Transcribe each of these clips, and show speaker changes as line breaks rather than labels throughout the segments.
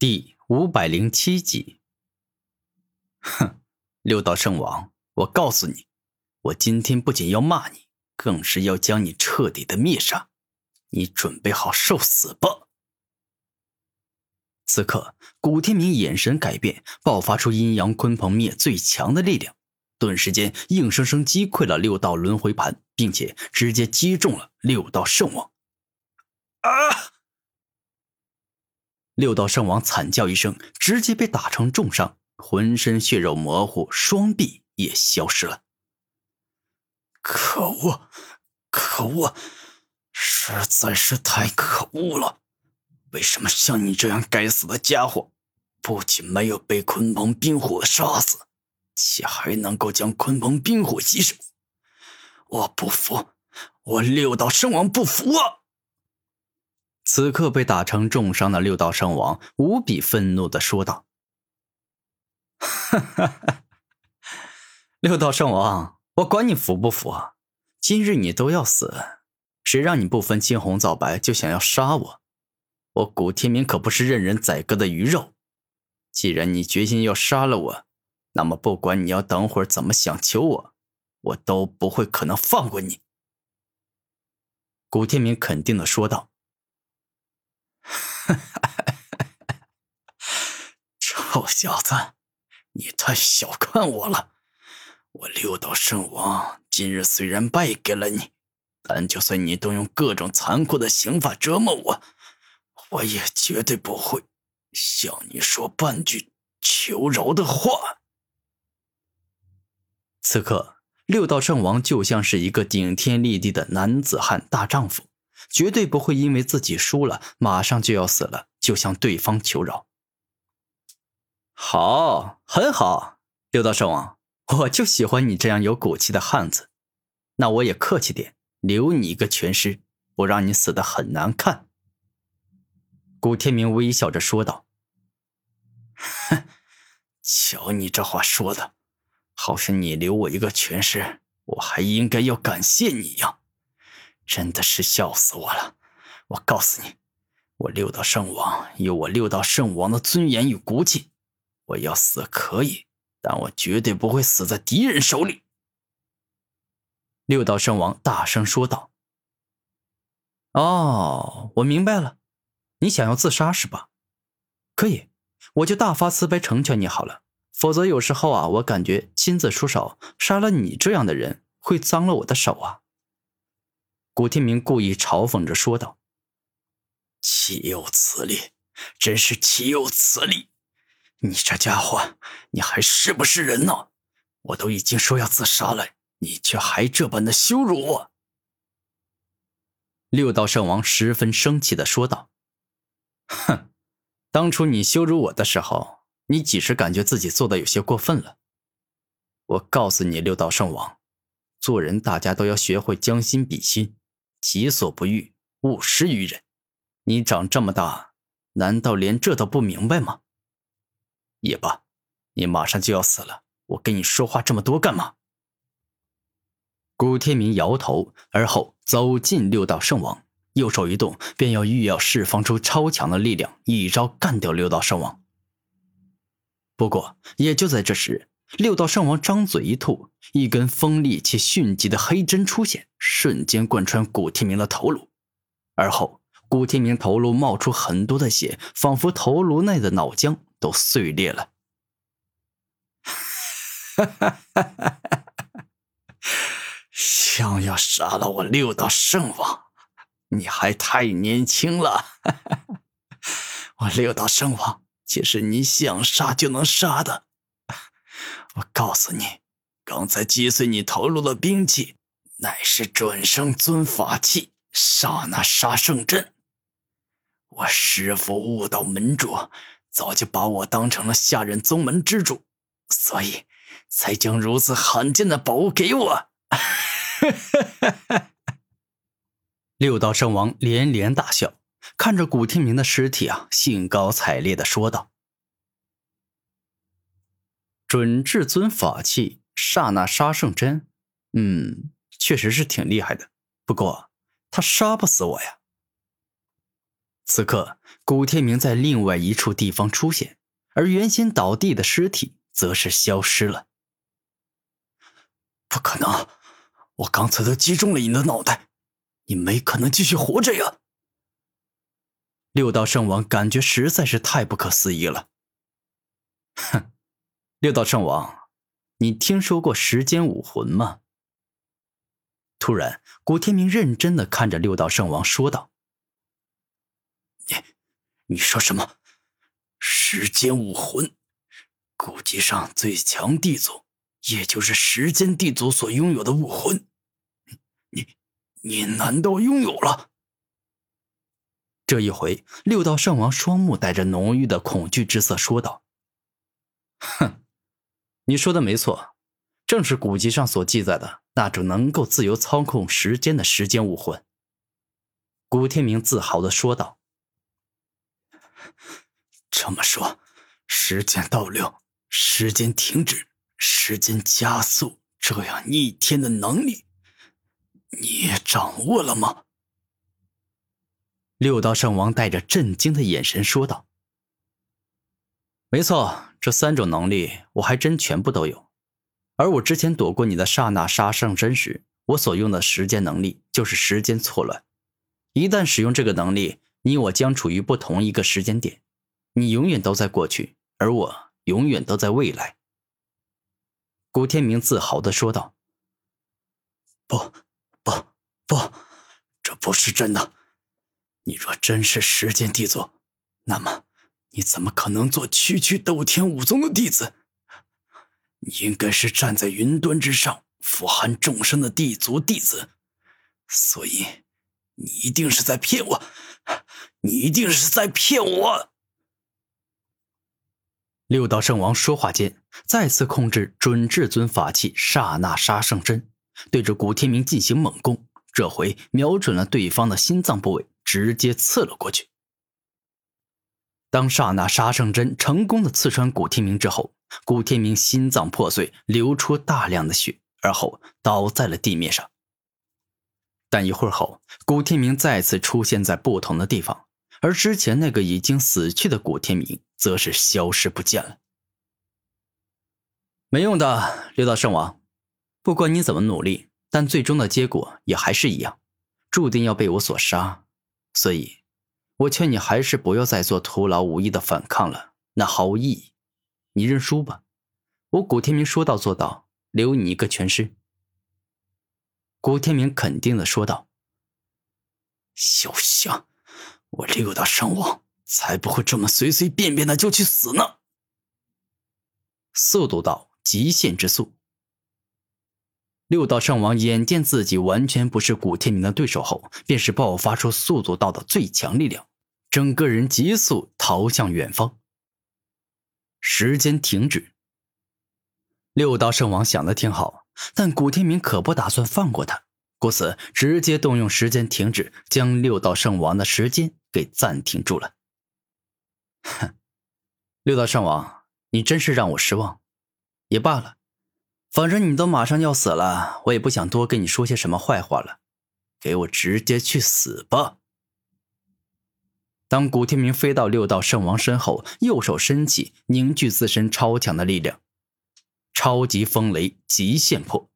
第五百零七集。哼，六道圣王，我告诉你，我今天不仅要骂你，更是要将你彻底的灭杀。你准备好受死吧！此刻，古天明眼神改变，爆发出阴阳鲲鹏灭最强的力量，顿时间硬生生击溃了六道轮回盘，并且直接击中了六道圣王。啊！六道圣王惨叫一声，直接被打成重伤，浑身血肉模糊，双臂也消失了。
可恶，可恶，实在是太可恶了！为什么像你这样该死的家伙，不仅没有被鲲鹏冰火杀死，且还能够将鲲鹏冰火吸收？我不服，我六道圣王不服啊！
此刻被打成重伤的六道圣王无比愤怒的说道：“哈哈！六道圣王，我管你服不服？今日你都要死！谁让你不分青红皂白就想要杀我？我古天明可不是任人宰割的鱼肉！既然你决心要杀了我，那么不管你要等会儿怎么想求我，我都不会可能放过你。”古天明肯定的说道。
哈，臭小子，你太小看我了！我六道圣王今日虽然败给了你，但就算你动用各种残酷的刑法折磨我，我也绝对不会向你说半句求饶的话。
此刻，六道圣王就像是一个顶天立地的男子汉大丈夫。绝对不会因为自己输了，马上就要死了，就向对方求饶。好，很好，六道圣王，我就喜欢你这样有骨气的汉子。那我也客气点，留你一个全尸，不让你死的很难看。古天明微笑着说道：“
哼，瞧你这话说的，好像你留我一个全尸，我还应该要感谢你呀。”真的是笑死我了！我告诉你，我六道圣王有我六道圣王的尊严与骨气。我要死可以，但我绝对不会死在敌人手里。
六道圣王大声说道：“哦，我明白了，你想要自杀是吧？可以，我就大发慈悲成全你好了。否则有时候啊，我感觉亲自出手杀了你这样的人，会脏了我的手啊。”古天明故意嘲讽着说道：“
岂有此理！真是岂有此理！你这家伙，你还是不是人呢？我都已经说要自杀了，你却还这般的羞辱我！”
六道圣王十分生气的说道：“哼，当初你羞辱我的时候，你几时感觉自己做的有些过分了？我告诉你，六道圣王，做人大家都要学会将心比心。”己所不欲，勿施于人。你长这么大，难道连这都不明白吗？也罢，你马上就要死了，我跟你说话这么多干嘛？古天明摇头，而后走近六道圣王，右手一动，便要欲要释放出超强的力量，一招干掉六道圣王。不过，也就在这时。六道圣王张嘴一吐，一根锋利且迅疾的黑针出现，瞬间贯穿古天明的头颅。而后，古天明头颅冒出很多的血，仿佛头颅内的脑浆都碎裂了。
想要杀了我六道圣王，你还太年轻了。我六道圣王岂是你想杀就能杀的？我告诉你，刚才击碎你头颅的兵器，乃是转生尊法器刹那杀圣阵。我师父悟道门主早就把我当成了下任宗门之主，所以才将如此罕见的宝物给我。
六道圣王连连大笑，看着古天明的尸体啊，兴高采烈的说道。准至尊法器刹那杀圣针，嗯，确实是挺厉害的。不过他杀不死我呀。此刻，古天明在另外一处地方出现，而原先倒地的尸体则是消失了。
不可能！我刚才都击中了你的脑袋，你没可能继续活着呀！
六道圣王感觉实在是太不可思议了。哼，六道圣王，你听说过时间武魂吗？突然，古天明认真的看着六道圣王说道：“
你，你说什么？时间武魂？古籍上最强地族，也就是时间地族所拥有的武魂，你，你难道拥有了？”
这一回，六道圣王双目带着浓郁的恐惧之色说道：“哼，你说的没错，正是古籍上所记载的那种能够自由操控时间的时间武魂。”古天明自豪的说道：“
这么说，时间倒流、时间停止、时间加速这样逆天的能力，你也掌握了吗？”
六道圣王带着震惊的眼神说道：“没错，这三种能力我还真全部都有。而我之前躲过你的刹那杀上身时，我所用的时间能力就是时间错乱。一旦使用这个能力，你我将处于不同一个时间点，你永远都在过去，而我永远都在未来。”古天明自豪的说道：“
不，不，不，这不是真的。”你若真是时间帝族，那么你怎么可能做区区斗天武宗的弟子？你应该是站在云端之上，俯瞰众生的帝族弟子。所以，你一定是在骗我，你一定是在骗我！
六道圣王说话间，再次控制准至尊法器刹那杀圣针，对着古天明进行猛攻。这回瞄准了对方的心脏部位。直接刺了过去。当刹那杀圣针成功的刺穿古天明之后，古天明心脏破碎，流出大量的血，而后倒在了地面上。但一会儿后，古天明再次出现在不同的地方，而之前那个已经死去的古天明则是消失不见了。没用的，六道圣王，不管你怎么努力，但最终的结果也还是一样，注定要被我所杀。所以，我劝你还是不要再做徒劳无益的反抗了，那毫无意义。你认输吧，我古天明说到做到，留你一个全尸。古天明肯定的说道：“
小香，我六道圣王才不会这么随随便便的就去死呢。”
速度到极限之速。六道圣王眼见自己完全不是古天明的对手后，便是爆发出速度道的最强力量，整个人急速逃向远方。时间停止。六道圣王想的挺好，但古天明可不打算放过他，故此直接动用时间停止，将六道圣王的时间给暂停住了。哼，六道圣王，你真是让我失望。也罢了。反正你都马上要死了，我也不想多跟你说些什么坏话了，给我直接去死吧！当古天明飞到六道圣王身后，右手伸起，凝聚自身超强的力量，超级风雷极限破。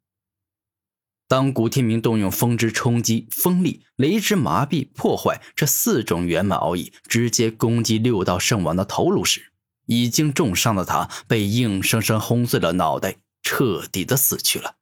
当古天明动用风之冲击、风力、雷之麻痹、破坏这四种圆满奥义，直接攻击六道圣王的头颅时，已经重伤的他被硬生生轰碎了脑袋。彻底的死去了。